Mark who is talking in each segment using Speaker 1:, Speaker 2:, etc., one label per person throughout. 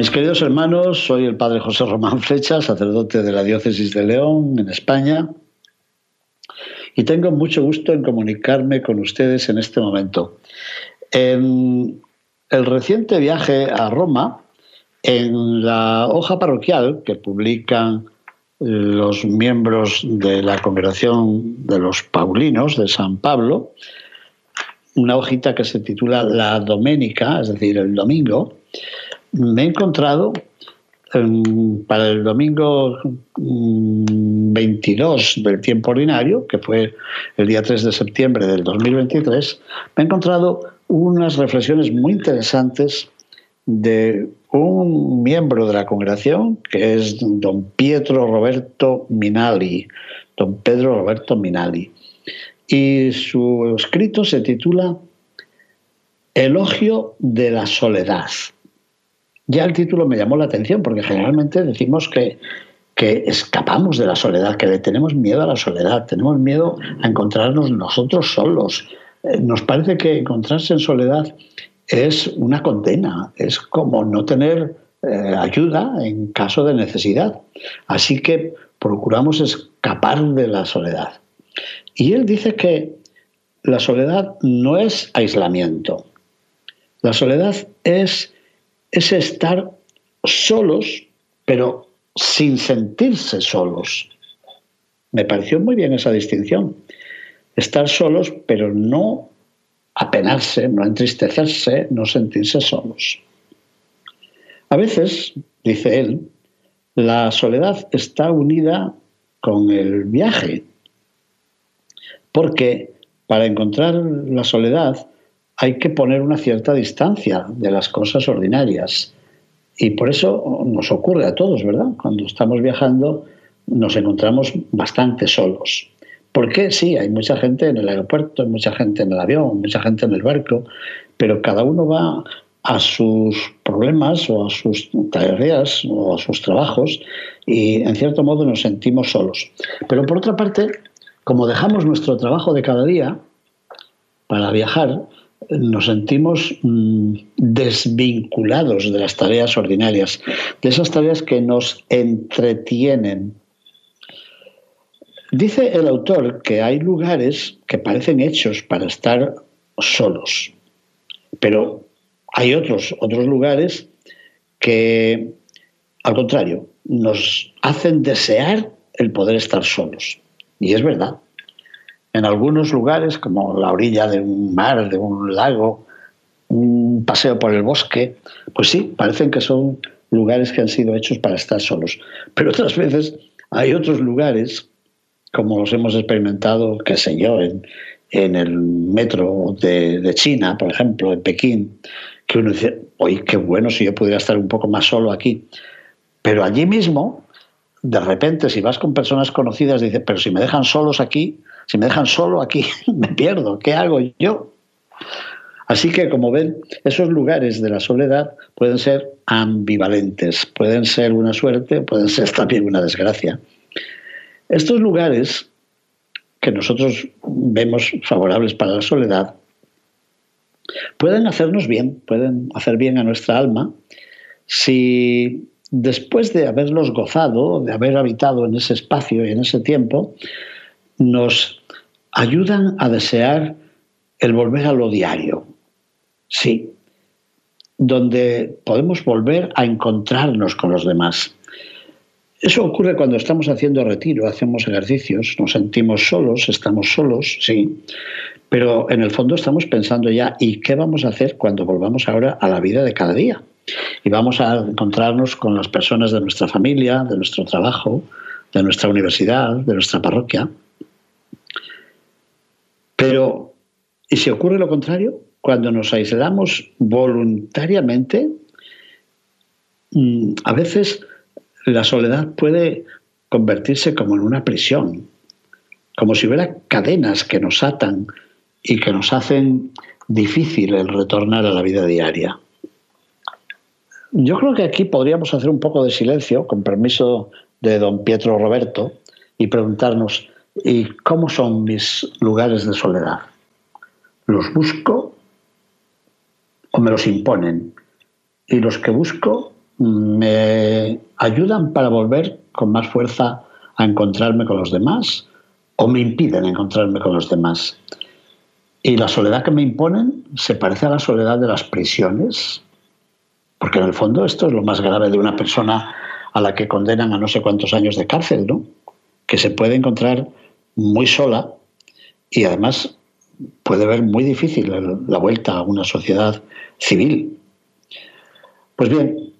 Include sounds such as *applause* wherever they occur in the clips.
Speaker 1: Mis queridos hermanos, soy el padre José Román Flecha, sacerdote de la diócesis de León, en España, y tengo mucho gusto en comunicarme con ustedes en este momento. En el reciente viaje a Roma, en la hoja parroquial que publican los miembros de la congregación de los Paulinos de San Pablo, una hojita que se titula La Doménica, es decir, el domingo, me he encontrado para el domingo 22 mm, del tiempo ordinario, que fue el día 3 de septiembre del 2023, me he encontrado unas reflexiones muy interesantes de un miembro de la congregación, que es don Pietro Roberto Minali, don Pedro Roberto Minali. Y su escrito se titula Elogio de la soledad ya el título me llamó la atención porque generalmente decimos que, que escapamos de la soledad, que le tenemos miedo a la soledad, tenemos miedo a encontrarnos nosotros solos. Eh, nos parece que encontrarse en soledad es una condena, es como no tener eh, ayuda en caso de necesidad. Así que procuramos escapar de la soledad. Y él dice que la soledad no es aislamiento. La soledad es es estar solos, pero sin sentirse solos. Me pareció muy bien esa distinción. Estar solos, pero no apenarse, no entristecerse, no sentirse solos. A veces, dice él, la soledad está unida con el viaje, porque para encontrar la soledad hay que poner una cierta distancia de las cosas ordinarias. Y por eso nos ocurre a todos, ¿verdad? Cuando estamos viajando nos encontramos bastante solos. Porque sí, hay mucha gente en el aeropuerto, hay mucha gente en el avión, mucha gente en el barco, pero cada uno va a sus problemas o a sus tareas o a sus trabajos y en cierto modo nos sentimos solos. Pero por otra parte, como dejamos nuestro trabajo de cada día para viajar, nos sentimos mm, desvinculados de las tareas ordinarias, de esas tareas que nos entretienen. Dice el autor que hay lugares que parecen hechos para estar solos, pero hay otros, otros lugares que, al contrario, nos hacen desear el poder estar solos. Y es verdad. En algunos lugares, como la orilla de un mar, de un lago, un paseo por el bosque, pues sí, parecen que son lugares que han sido hechos para estar solos. Pero otras veces hay otros lugares, como los hemos experimentado, qué sé yo, en, el metro de, de, China, por ejemplo, en Pekín, que uno dice, oye, qué bueno si yo pudiera estar un poco más solo aquí. Pero allí mismo, de repente, si vas con personas conocidas, dice, pero si me dejan solos aquí, si me dejan solo aquí, *laughs* me pierdo. ¿Qué hago yo? Así que, como ven, esos lugares de la soledad pueden ser ambivalentes, pueden ser una suerte, pueden ser *laughs* también una desgracia. Estos lugares que nosotros vemos favorables para la soledad pueden hacernos bien, pueden hacer bien a nuestra alma si después de haberlos gozado, de haber habitado en ese espacio y en ese tiempo, nos ayudan a desear el volver a lo diario. Sí, donde podemos volver a encontrarnos con los demás. Eso ocurre cuando estamos haciendo retiro, hacemos ejercicios, nos sentimos solos, estamos solos, sí, pero en el fondo estamos pensando ya, ¿y qué vamos a hacer cuando volvamos ahora a la vida de cada día? Y vamos a encontrarnos con las personas de nuestra familia, de nuestro trabajo, de nuestra universidad, de nuestra parroquia. Pero, ¿y si ocurre lo contrario? cuando nos aislamos voluntariamente, mm, a veces la soledad puede convertirse como en una prisión, como si hubiera cadenas que nos atan y que nos hacen difícil el retornar a la vida diaria. Yo creo que aquí podríamos hacer un poco de silencio, con permiso de don Pietro Roberto, y preguntarnos, ¿y cómo son mis lugares de soledad? ¿Los busco o me los imponen? Y los que busco me ayudan para volver con más fuerza a encontrarme con los demás o me impiden encontrarme con los demás. Y la soledad que me imponen se parece a la soledad de las prisiones, porque en el fondo esto es lo más grave de una persona a la que condenan a no sé cuántos años de cárcel, ¿no? Que se puede encontrar muy sola y además puede ver muy difícil la vuelta a una sociedad civil. Pues bien,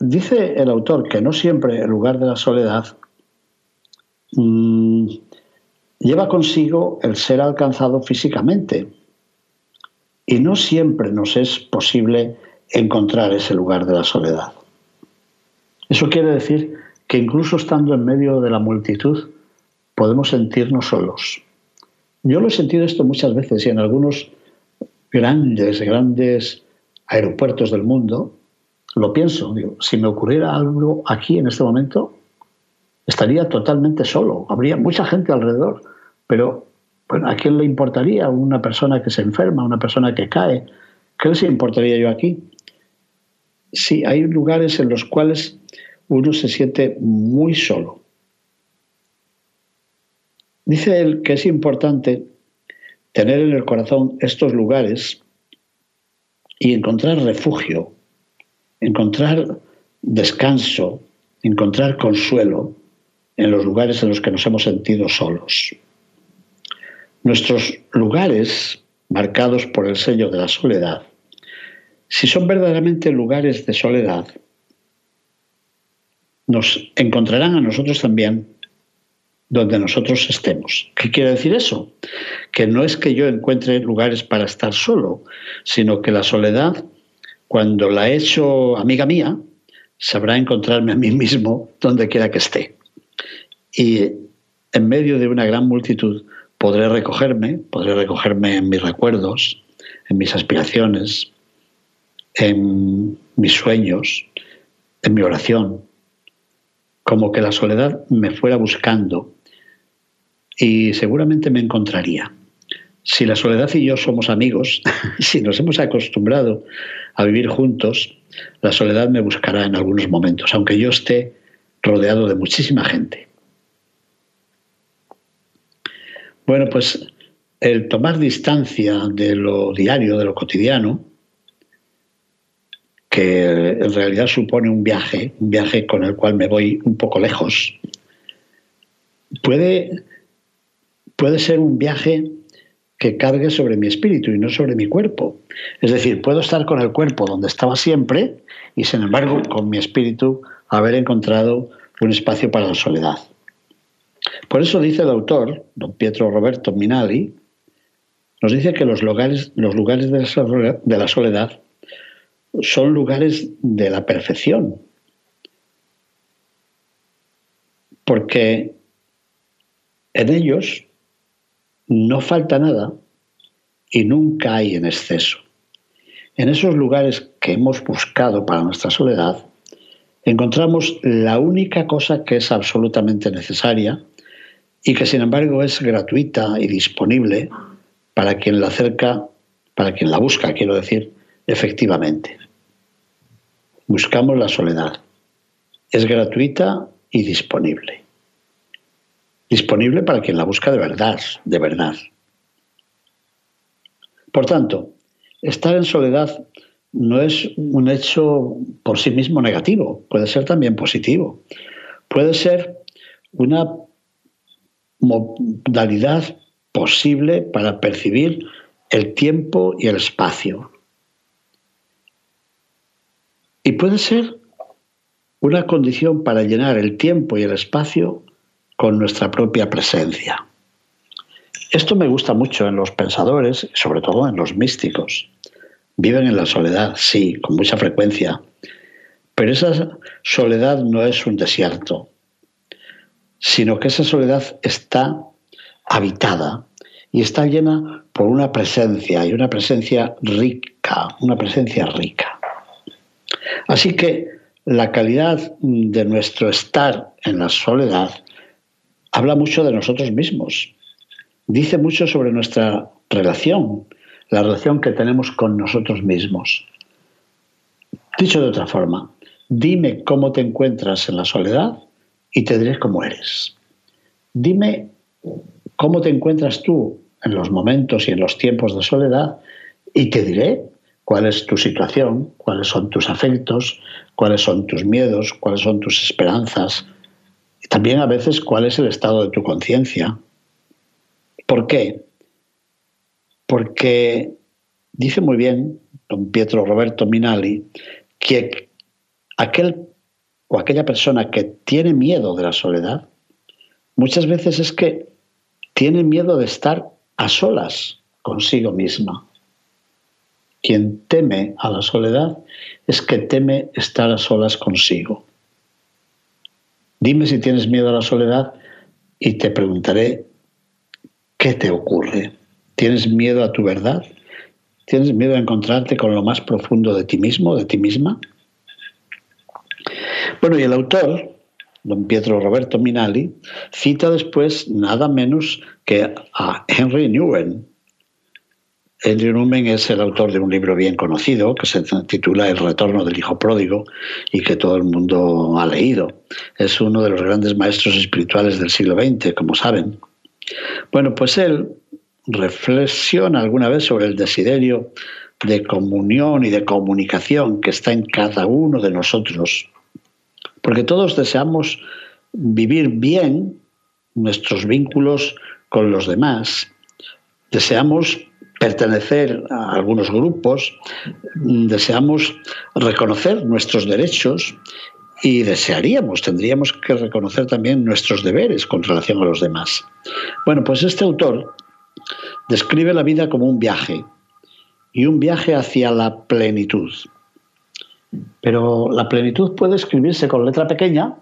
Speaker 1: dice el autor que no siempre el lugar de la soledad mm, lleva consigo el ser alcanzado físicamente. Y no siempre nos es posible encontrar ese lugar de la soledad. Eso quiere decir que incluso estando en medio de la multitud podemos sentirnos solos. Yo lo he sentido esto muchas veces y en algunos grandes, grandes aeropuertos del mundo lo pienso. si me ocurriera algo aquí en este momento, estaría totalmente solo. Habría mucha gente alrededor, pero bueno, ¿a quién le importaría una persona que se enferma, una persona que cae? ¿Qué les importaría yo aquí? Sí, hay lugares en los cuales uno se siente muy solo. Dice él que es importante tener en el corazón estos lugares y encontrar refugio, encontrar descanso, encontrar consuelo en los lugares en los que nos hemos sentido solos. Nuestros lugares, marcados por el sello de la soledad, si son verdaderamente lugares de soledad, nos encontrarán a nosotros también donde nosotros estemos. ¿Qué quiere decir eso? Que no es que yo encuentre lugares para estar solo, sino que la soledad, cuando la he hecho amiga mía, sabrá encontrarme a mí mismo donde quiera que esté. Y en medio de una gran multitud podré recogerme, podré recogerme en mis recuerdos, en mis aspiraciones, en mis sueños, en mi oración, como que la soledad me fuera buscando y seguramente me encontraría. Si la soledad y yo somos amigos, *laughs* si nos hemos acostumbrado a vivir juntos, la soledad me buscará en algunos momentos, aunque yo esté rodeado de muchísima gente. Bueno, pues el tomar distancia de lo diario, de lo cotidiano, que en realidad supone un viaje, un viaje con el cual me voy un poco lejos, puede, puede ser un viaje que cargue sobre mi espíritu y no sobre mi cuerpo. Es decir, puedo estar con el cuerpo donde estaba siempre y sin embargo con mi espíritu haber encontrado un espacio para la soledad. Por eso dice el autor, don Pietro Roberto Minali, nos dice que los lugares, los lugares de la soledad son lugares de la perfección. Porque en ellos no falta nada y nunca hay en exceso. En esos lugares que hemos buscado para nuestra soledad, encontramos la única cosa que es absolutamente necesaria y que sin embargo es gratuita y disponible para quien la acerca, para quien la busca, quiero decir, efectivamente. Buscamos la soledad. Es gratuita y disponible. Disponible para quien la busca de verdad, de verdad. Por tanto, estar en soledad no es un hecho por sí mismo negativo, puede ser también positivo. Puede ser una modalidad posible para percibir el tiempo y el espacio. Y puede ser una condición para llenar el tiempo y el espacio con nuestra propia presencia. Esto me gusta mucho en los pensadores, sobre todo en los místicos. viven en la soledad, sí, con mucha frecuencia, pero esa soledad no es un desierto, sino que esa soledad está habitada y está llena por una presencia y una presencia rica, una presencia rica. Así que la calidad de nuestro estar en la soledad habla mucho de nosotros mismos, dice mucho sobre nuestra relación, la relación que tenemos con nosotros mismos. Dicho de otra forma, dime cómo te encuentras en la soledad y te diré cómo eres. Dime cómo te encuentras tú en los momentos y en los tiempos de soledad y te diré cuál es tu situación, cuáles son tus afectos, cuáles son tus miedos, cuáles son tus esperanzas también a veces cuál es el estado de tu conciencia. ¿Por qué? Porque dice muy bien don Pietro Roberto Minali que aquel o aquella persona que tiene miedo de la soledad, muchas veces es que tiene miedo de estar a solas consigo misma. Quien teme a la soledad es que teme estar a solas consigo. Dime si tienes miedo a la soledad y te preguntaré qué te ocurre. ¿Tienes miedo a tu verdad? ¿Tienes miedo a encontrarte con lo más profundo de ti mismo, de ti misma? Bueno, y el autor, don Pietro Roberto Minali, cita después nada menos que a Henry Newen. Henry Newen es el autor de un libro bien conocido que se titula El retorno del hijo pródigo y que todo el mundo ha leído. Es uno de los grandes maestros espirituales del siglo XX, como saben. Bueno, pues él reflexiona alguna vez sobre el desiderio de comunión y de comunicación que está en cada uno de nosotros porque todos deseamos vivir bien nuestros vínculos con los demás, deseamos pertenecer a algunos grupos, deseamos reconocer nuestros derechos y desearíamos, tendríamos que reconocer también nuestros deberes con relación a los demás. Bueno, pues este autor describe la vida como un viaje y un viaje hacia la plenitud. Pero la plenitud puede escribirse con letra pequeña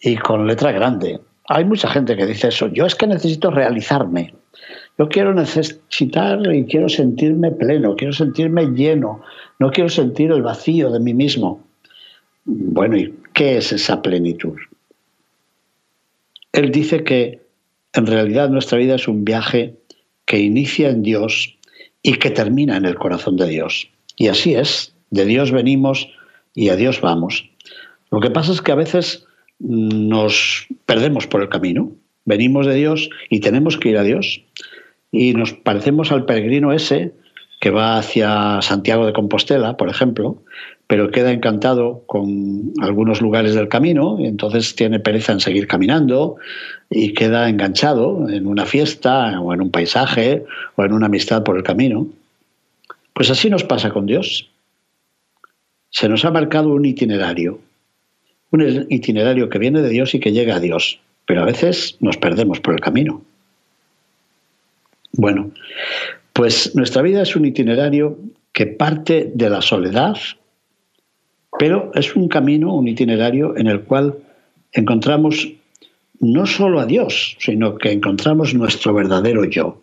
Speaker 1: y con letra grande. Hay mucha gente que dice eso. Yo es que necesito realizarme. Yo quiero necesitar y quiero sentirme pleno, quiero sentirme lleno, no quiero sentir el vacío de mí mismo. Bueno, ¿y qué es esa plenitud? Él dice que en realidad nuestra vida es un viaje que inicia en Dios y que termina en el corazón de Dios. Y así es, de Dios venimos y a Dios vamos. Lo que pasa es que a veces nos perdemos por el camino. Venimos de Dios y tenemos que ir a Dios. Y nos parecemos al peregrino ese que va hacia Santiago de Compostela, por ejemplo, pero queda encantado con algunos lugares del camino y entonces tiene pereza en seguir caminando y queda enganchado en una fiesta o en un paisaje o en una amistad por el camino. Pues así nos pasa con Dios se nos ha marcado un itinerario, un itinerario que viene de Dios y que llega a Dios, pero a veces nos perdemos por el camino. Bueno, pues nuestra vida es un itinerario que parte de la soledad, pero es un camino, un itinerario en el cual encontramos no solo a Dios, sino que encontramos nuestro verdadero yo.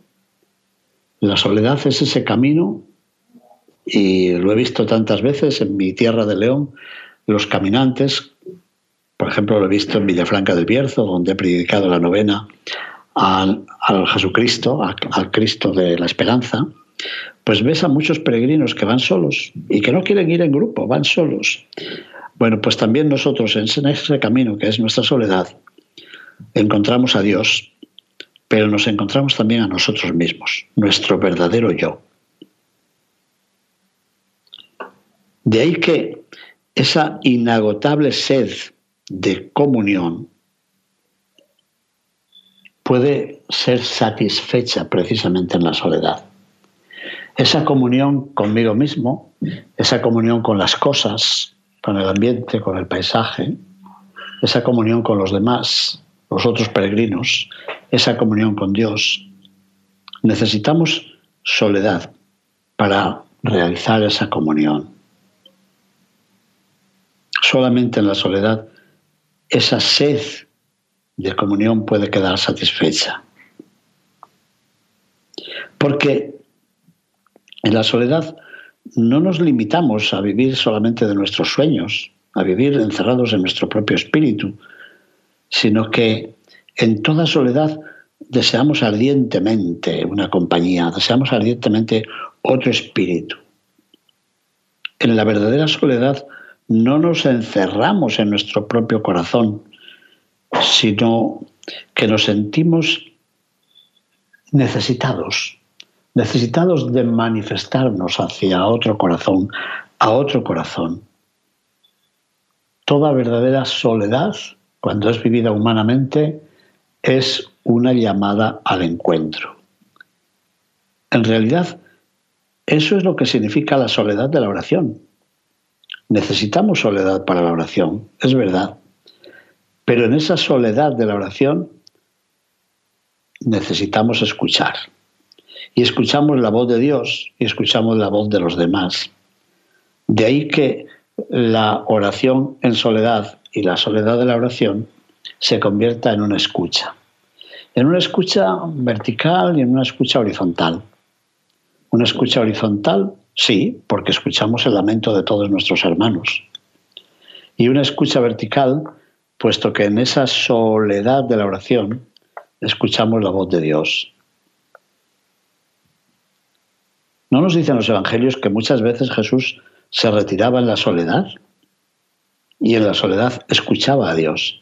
Speaker 1: La soledad es ese camino y lo he visto tantas veces en mi tierra de León, los caminantes, por ejemplo, lo he visto en Villafranca del Bierzo, donde he predicado la novena al, Jesucristo, al, Cristo de la Esperanza, pues ves a muchos peregrinos que van solos y que no quieren ir en grupo, van solos. Bueno, pues también nosotros en ese camino que es nuestra soledad, encontramos a Dios, pero nos encontramos también a nosotros mismos, nuestro verdadero yo. De ahí que esa inagotable sed de comunión puede ser satisfecha precisamente en la soledad. Esa comunión conmigo mismo, esa comunión con las cosas, con el ambiente, con el paisaje, esa comunión con los demás, los otros peregrinos, esa comunión con Dios. Necesitamos soledad para realizar esa comunión. Solamente en la soledad esa sed de comunión puede quedar satisfecha. Porque en la soledad no nos limitamos a vivir solamente de nuestros sueños, a vivir encerrados en nuestro propio espíritu, sino que en toda soledad deseamos ardientemente una compañía, deseamos ardientemente otro espíritu. En la verdadera soledad no nos encerramos en nuestro propio corazón, sino que nos sentimos necesitados, necesitados de manifestarnos hacia otro corazón, a otro corazón. Toda verdadera soledad, cuando es vivida humanamente, es una llamada al encuentro. En realidad, eso es lo que significa la soledad de la oración. Necesitamos soledad para la oración, es verdad. Pero en esa soledad de la oración necesitamos escuchar. Y escuchamos la voz de Dios y escuchamos la voz de los demás. De ahí que la oración en soledad y la soledad de la oración se convierta en una escucha. En una escucha vertical y en una escucha horizontal. Una escucha horizontal Sí, porque escuchamos el lamento de todos nuestros hermanos. Y una escucha vertical, puesto que en esa soledad de la oración escuchamos la voz de Dios. ¿No nos dicen los evangelios que muchas veces Jesús se retiraba en la soledad? Y en la soledad escuchaba a Dios.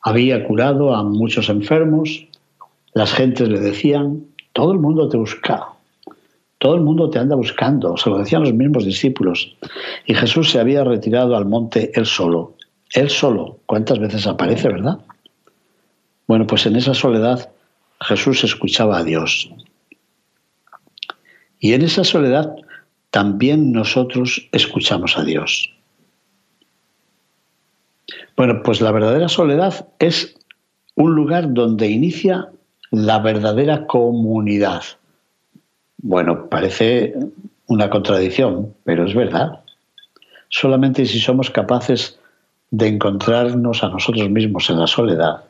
Speaker 1: Había curado a muchos enfermos, las gentes le decían, todo el mundo te busca, todo el mundo te anda buscando, se lo decían los mismos discípulos. Y Jesús se había retirado al monte él solo. Él solo. ¿Cuántas veces aparece, verdad? Bueno, pues en esa soledad Jesús escuchaba a Dios. Y en esa soledad también nosotros escuchamos a Dios. Bueno, pues la verdadera soledad es un lugar donde inicia la verdadera comunidad. Bueno, parece una contradicción, pero es verdad. Solamente si somos capaces de encontrarnos a nosotros mismos en la soledad,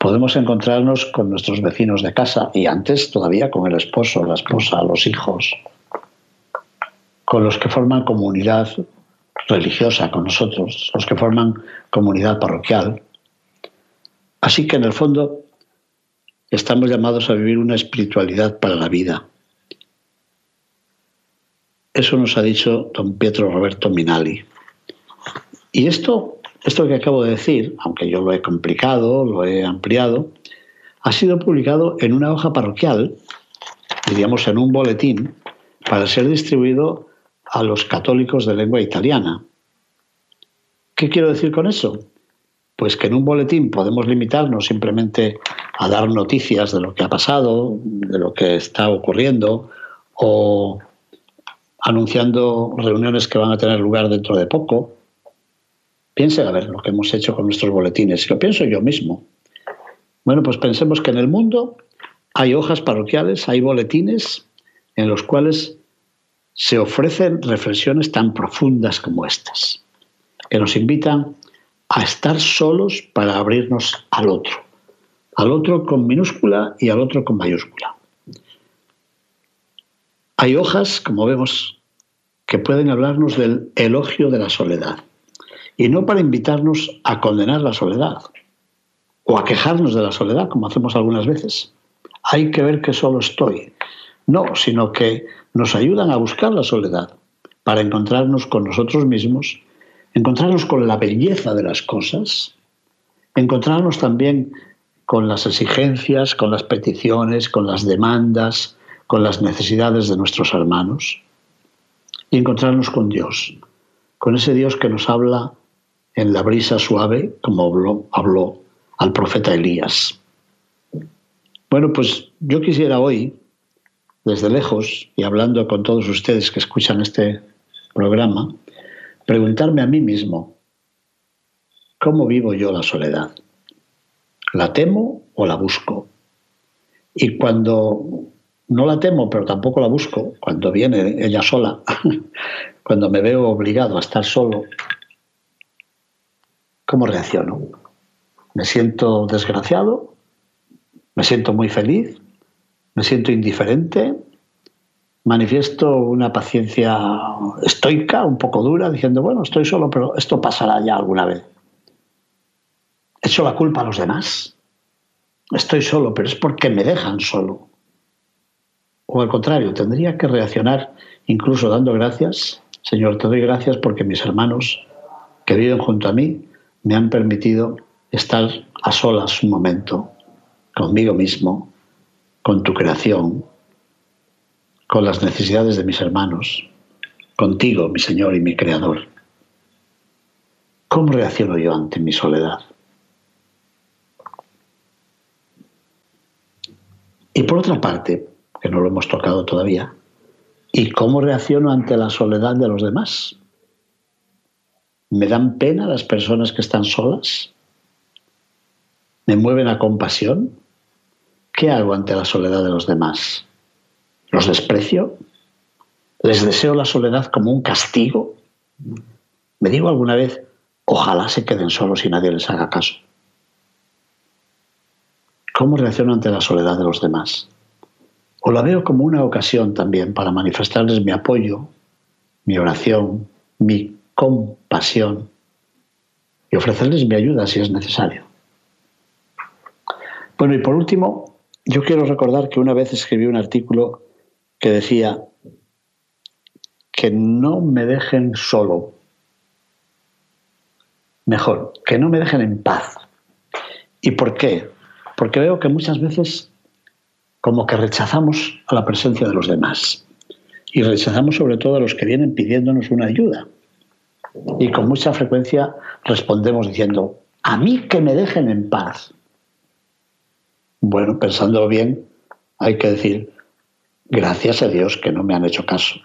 Speaker 1: podemos encontrarnos con nuestros vecinos de casa y antes todavía con el esposo, la esposa, los hijos, con los que forman comunidad religiosa con nosotros, los que forman comunidad parroquial. Así que en el fondo estamos llamados a vivir una espiritualidad para la vida, eso nos ha dicho don Pietro Roberto Minali. Y esto, esto que acabo de decir, aunque yo lo he complicado, lo he ampliado, ha sido publicado en una hoja parroquial, diríamos en un boletín, para ser distribuido a los católicos de lengua italiana. ¿Qué quiero decir con eso? Pues que en un boletín podemos limitarnos simplemente a dar noticias de lo que ha pasado, de lo que está ocurriendo, o anunciando reuniones que van a tener lugar dentro de poco. Piensen a ver lo que hemos hecho con nuestros boletines, lo pienso yo mismo. Bueno, pues pensemos que en el mundo hay hojas parroquiales, hay boletines en los cuales se ofrecen reflexiones tan profundas como estas, que nos invitan a estar solos para abrirnos al otro, al otro con minúscula y al otro con mayúscula. Hay hojas, como vemos, que pueden hablarnos del elogio de la soledad. Y no para invitarnos a condenar la soledad o a quejarnos de la soledad, como hacemos algunas veces. Hay que ver que solo estoy. No, sino que nos ayudan a buscar la soledad para encontrarnos con nosotros mismos, encontrarnos con la belleza de las cosas, encontrarnos también con las exigencias, con las peticiones, con las demandas, con las necesidades de nuestros hermanos y encontrarnos con Dios, con ese Dios que nos habla en la brisa suave, como habló, habló al profeta Elías. Bueno, pues yo quisiera hoy, desde lejos y hablando con todos ustedes que escuchan este programa, preguntarme a mí mismo, ¿cómo vivo yo la soledad? ¿La temo o la busco? Y cuando no la temo, pero tampoco la busco cuando viene ella sola, *laughs* cuando me veo obligado a estar solo, ¿cómo reacciono? ¿Me siento desgraciado? ¿Me siento muy feliz? ¿Me siento indiferente? manifiesto una paciencia estoica, un poco dura, diciendo, bueno, estoy solo, pero esto pasará ya alguna vez. ¿Echo la culpa a los demás? Estoy solo, pero es porque me dejan solo. O al contrario, tendría que reaccionar incluso dando gracias. Señor, te doy gracias porque mis hermanos que viven junto a mí me han permitido estar a solas un momento conmigo mismo, con tu creación, con las necesidades de mis hermanos, contigo, mi Señor y mi Creador. ¿Cómo reacciono yo ante mi soledad? Y por otra parte, que no lo hemos tocado todavía, ¿y cómo reacciono ante la soledad de los demás? ¿Me dan pena las personas que están solas? ¿Me mueven a compasión? ¿Qué hago ante la soledad de los demás? ¿Los desprecio? ¿Les deseo la soledad como un castigo? Me digo alguna vez, ojalá se queden solos y nadie les haga caso. ¿Cómo reacciono ante la soledad de los demás? O la veo como una ocasión también para manifestarles mi apoyo, mi oración, mi compasión y ofrecerles mi ayuda si es necesario. Bueno, y por último, yo quiero recordar que una vez escribí un artículo que decía que no me dejen solo. Mejor, que no me dejen en paz. ¿Y por qué? Porque veo que muchas veces como que rechazamos a la presencia de los demás. Y rechazamos sobre todo a los que vienen pidiéndonos una ayuda. Y con mucha frecuencia respondemos diciendo, a mí que me dejen en paz. Bueno, pensándolo bien, hay que decir, gracias a Dios que no me han hecho caso,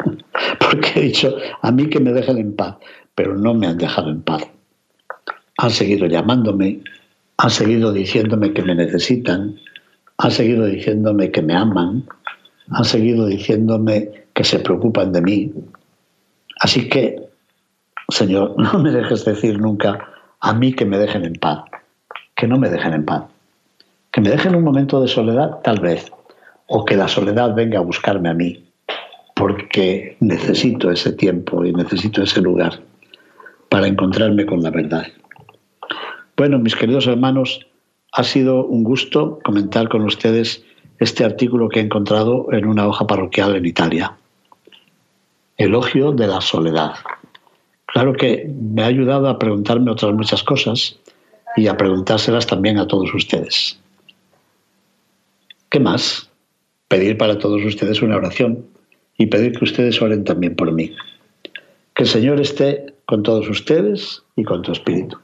Speaker 1: *laughs* porque he dicho, a mí que me dejen en paz, pero no me han dejado en paz. Han seguido llamándome, han seguido diciéndome que me necesitan, han seguido diciéndome que me aman, han seguido diciéndome que se preocupan de mí. Así que, Señor, *laughs* no me dejes decir nunca a mí que me dejen en paz, que no me dejen en paz. Que me dejen un momento de soledad, tal vez, o que la soledad venga a buscarme a mí, porque necesito ese tiempo y necesito ese lugar para encontrarme con la verdad. Bueno, mis queridos hermanos, ha sido un gusto comentar con ustedes este artículo que he encontrado en una hoja parroquial en Italia. Elogio de la soledad. Claro que me ha ayudado a preguntarme otras muchas cosas y a preguntárselas también a todos ustedes. ¿Qué más? pedir para todos ustedes una oración y pedir que ustedes oren también por mí. Que el Señor esté con todos ustedes y con tu espíritu.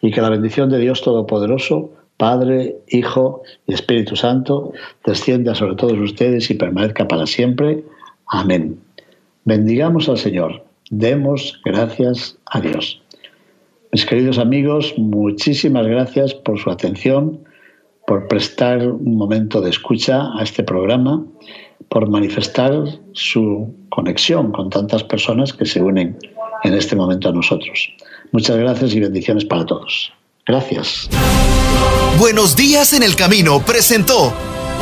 Speaker 1: Y que la bendición de Dios Todopoderoso, Padre, Hijo y Espíritu Santo, descienda sobre todos ustedes y permanezca para siempre. Amén. Bendigamos al Señor. Demos gracias a Dios. Mis queridos amigos, muchísimas gracias por su atención por prestar un momento de escucha a este programa, por manifestar su conexión con tantas personas que se unen en este momento a nosotros. Muchas gracias y bendiciones para todos. Gracias.
Speaker 2: Buenos días en el camino presentó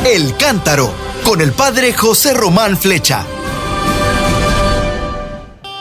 Speaker 2: El Cántaro con el padre José Román Flecha.